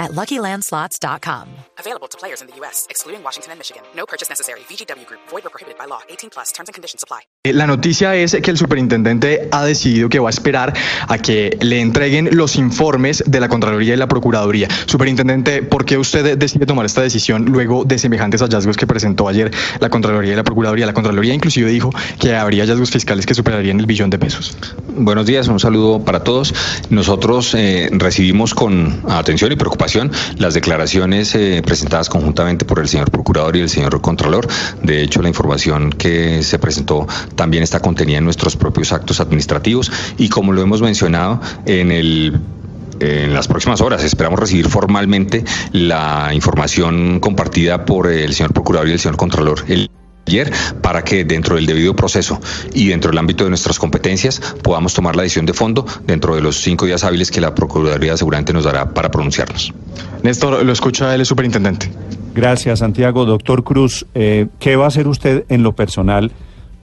at LuckyLandSlots.com. Available to players in the U.S., excluding Washington and Michigan. No purchase necessary. VGW Group. Void or prohibited by law. 18 plus. Terms and conditions apply. Eh, La noticia es que el superintendente ha decidido que va a esperar a que le entreguen los informes de la Contraloría y la Procuraduría. Superintendente, ¿por qué usted decide tomar esta decisión luego de semejantes hallazgos que presentó ayer la Contraloría y la Procuraduría? La Contraloría inclusive dijo que habría hallazgos fiscales que superarían el billón de pesos. Buenos días, un saludo para todos. Nosotros eh, recibimos con atención y preocupación las declaraciones eh, presentadas conjuntamente por el señor Procurador y el señor Contralor. De hecho, la información que se presentó también está contenida en nuestros propios actos administrativos y como lo hemos mencionado en el en las próximas horas esperamos recibir formalmente la información compartida por el señor Procurador y el señor Contralor. Ayer para que dentro del debido proceso y dentro del ámbito de nuestras competencias podamos tomar la decisión de fondo dentro de los cinco días hábiles que la Procuraduría seguramente nos dará para pronunciarnos. Néstor, lo escucha el superintendente. Gracias, Santiago. Doctor Cruz, eh, ¿qué va a hacer usted en lo personal?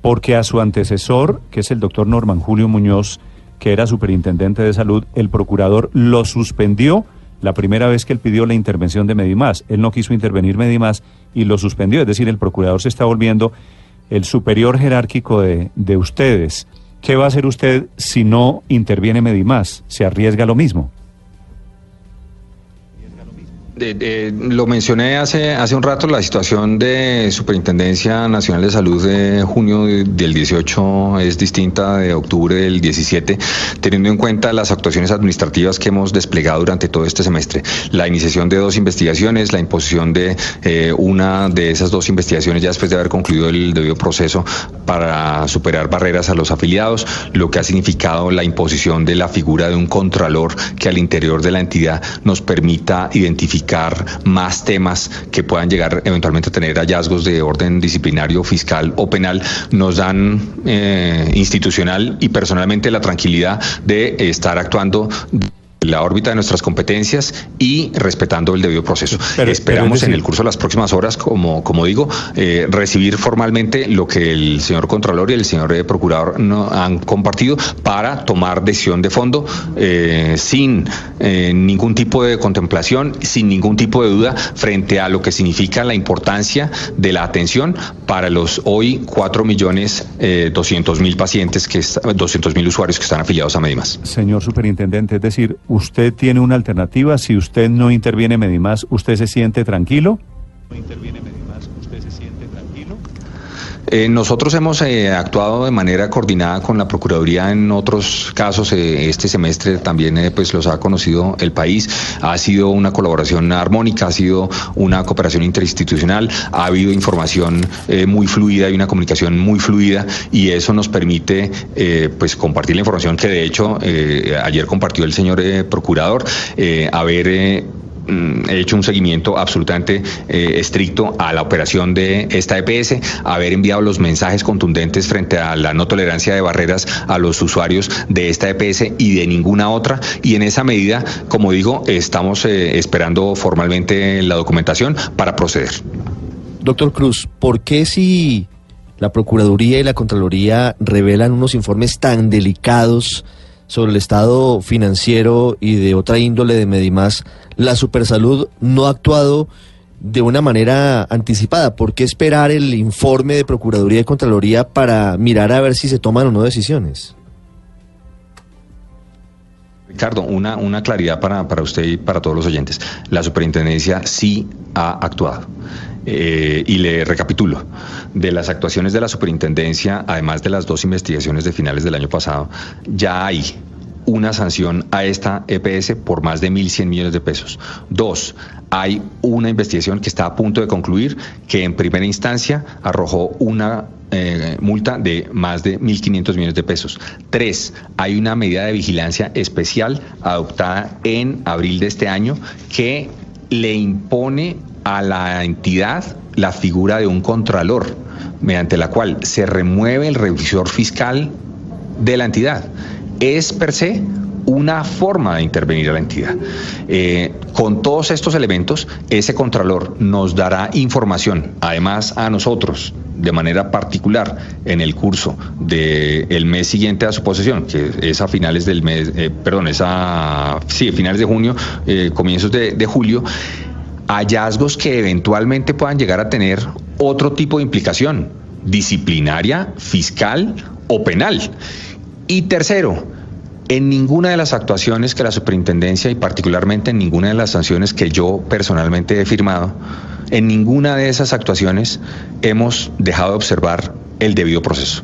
Porque a su antecesor, que es el doctor Norman Julio Muñoz, que era superintendente de salud, el procurador lo suspendió la primera vez que él pidió la intervención de Medimás. Él no quiso intervenir Medimás y lo suspendió. Es decir, el procurador se está volviendo el superior jerárquico de, de ustedes. ¿Qué va a hacer usted si no interviene Medimás? ¿Se arriesga lo mismo? Lo mencioné hace, hace un rato, la situación de Superintendencia Nacional de Salud de junio del 18 es distinta de octubre del 17, teniendo en cuenta las actuaciones administrativas que hemos desplegado durante todo este semestre. La iniciación de dos investigaciones, la imposición de eh, una de esas dos investigaciones ya después de haber concluido el debido proceso para superar barreras a los afiliados, lo que ha significado la imposición de la figura de un contralor que al interior de la entidad nos permita identificar más temas que puedan llegar eventualmente a tener hallazgos de orden disciplinario, fiscal o penal, nos dan eh, institucional y personalmente la tranquilidad de estar actuando la órbita de nuestras competencias y respetando el debido proceso. Pero, Esperamos pero decir... en el curso de las próximas horas, como, como digo, eh, recibir formalmente lo que el señor Contralor y el señor eh, Procurador no, han compartido para tomar decisión de fondo eh, sin ningún tipo de contemplación, sin ningún tipo de duda frente a lo que significa la importancia de la atención para los hoy 4 millones 200 mil pacientes, que 200 mil usuarios que están afiliados a Medimas. Señor Superintendente, es decir, usted tiene una alternativa. Si usted no interviene Medimás, ¿usted se siente tranquilo? ¿No interviene Medimás, usted se siente tranquilo? Eh, nosotros hemos eh, actuado de manera coordinada con la Procuraduría en otros casos. Eh, este semestre también pues los ha conocido el país. Ha sido una colaboración armónica, ha sido una cooperación interinstitucional, ha habido información muy fluida y una comunicación muy fluida y eso nos permite pues compartir la información que de hecho ayer compartió el señor Procurador, haber he hecho un seguimiento absolutamente eh, estricto a la operación de esta EPS, haber enviado los mensajes contundentes frente a la no tolerancia de barreras a los usuarios de esta EPS y de ninguna otra. Y en esa medida, como digo, estamos eh, esperando formalmente la documentación para proceder. Doctor Cruz, ¿por qué si la Procuraduría y la Contraloría revelan unos informes tan delicados sobre el estado financiero y de otra índole de Medimás, la Supersalud no ha actuado de una manera anticipada. ¿Por qué esperar el informe de Procuraduría y Contraloría para mirar a ver si se toman o no decisiones? Ricardo, una, una claridad para, para usted y para todos los oyentes. La superintendencia sí ha actuado. Eh, y le recapitulo. De las actuaciones de la superintendencia, además de las dos investigaciones de finales del año pasado, ya hay una sanción a esta EPS por más de 1.100 millones de pesos. Dos, hay una investigación que está a punto de concluir que en primera instancia arrojó una eh, multa de más de 1.500 millones de pesos. Tres, hay una medida de vigilancia especial adoptada en abril de este año que le impone a la entidad la figura de un contralor, mediante la cual se remueve el revisor fiscal de la entidad. Es per se una forma de intervenir a la entidad. Eh, con todos estos elementos, ese contralor nos dará información, además a nosotros, de manera particular, en el curso del mes siguiente a su posesión, que es a finales del mes, eh, perdón, es a sí, finales de junio, eh, comienzos de, de julio, hallazgos que eventualmente puedan llegar a tener otro tipo de implicación, disciplinaria, fiscal o penal. Y tercero, en ninguna de las actuaciones que la superintendencia y particularmente en ninguna de las sanciones que yo personalmente he firmado, en ninguna de esas actuaciones hemos dejado de observar el debido proceso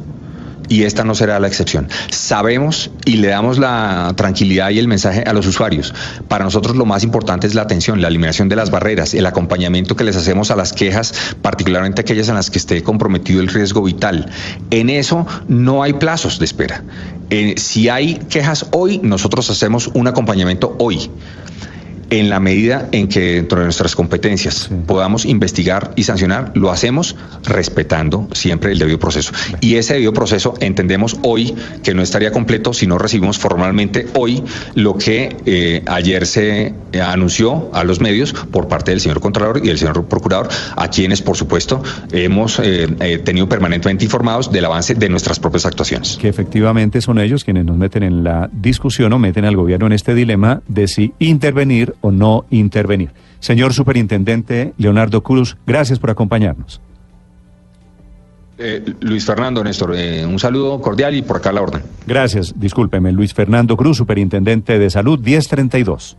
y esta no será la excepción. Sabemos y le damos la tranquilidad y el mensaje a los usuarios. Para nosotros lo más importante es la atención, la eliminación de las barreras, el acompañamiento que les hacemos a las quejas, particularmente aquellas en las que esté comprometido el riesgo vital. En eso no hay plazos de espera. Eh, si hay quejas hoy, nosotros hacemos un acompañamiento hoy en la medida en que dentro de nuestras competencias podamos investigar y sancionar, lo hacemos respetando siempre el debido proceso. Y ese debido proceso entendemos hoy que no estaría completo si no recibimos formalmente hoy lo que eh, ayer se anunció a los medios por parte del señor Contralor y del señor Procurador, a quienes, por supuesto, hemos eh, tenido permanentemente informados del avance de nuestras propias actuaciones. Que efectivamente son ellos quienes nos meten en la discusión o meten al gobierno en este dilema de si intervenir o no intervenir. Señor Superintendente Leonardo Cruz, gracias por acompañarnos. Eh, Luis Fernando, Néstor, eh, un saludo cordial y por acá la orden. Gracias, discúlpeme, Luis Fernando Cruz, Superintendente de Salud 1032.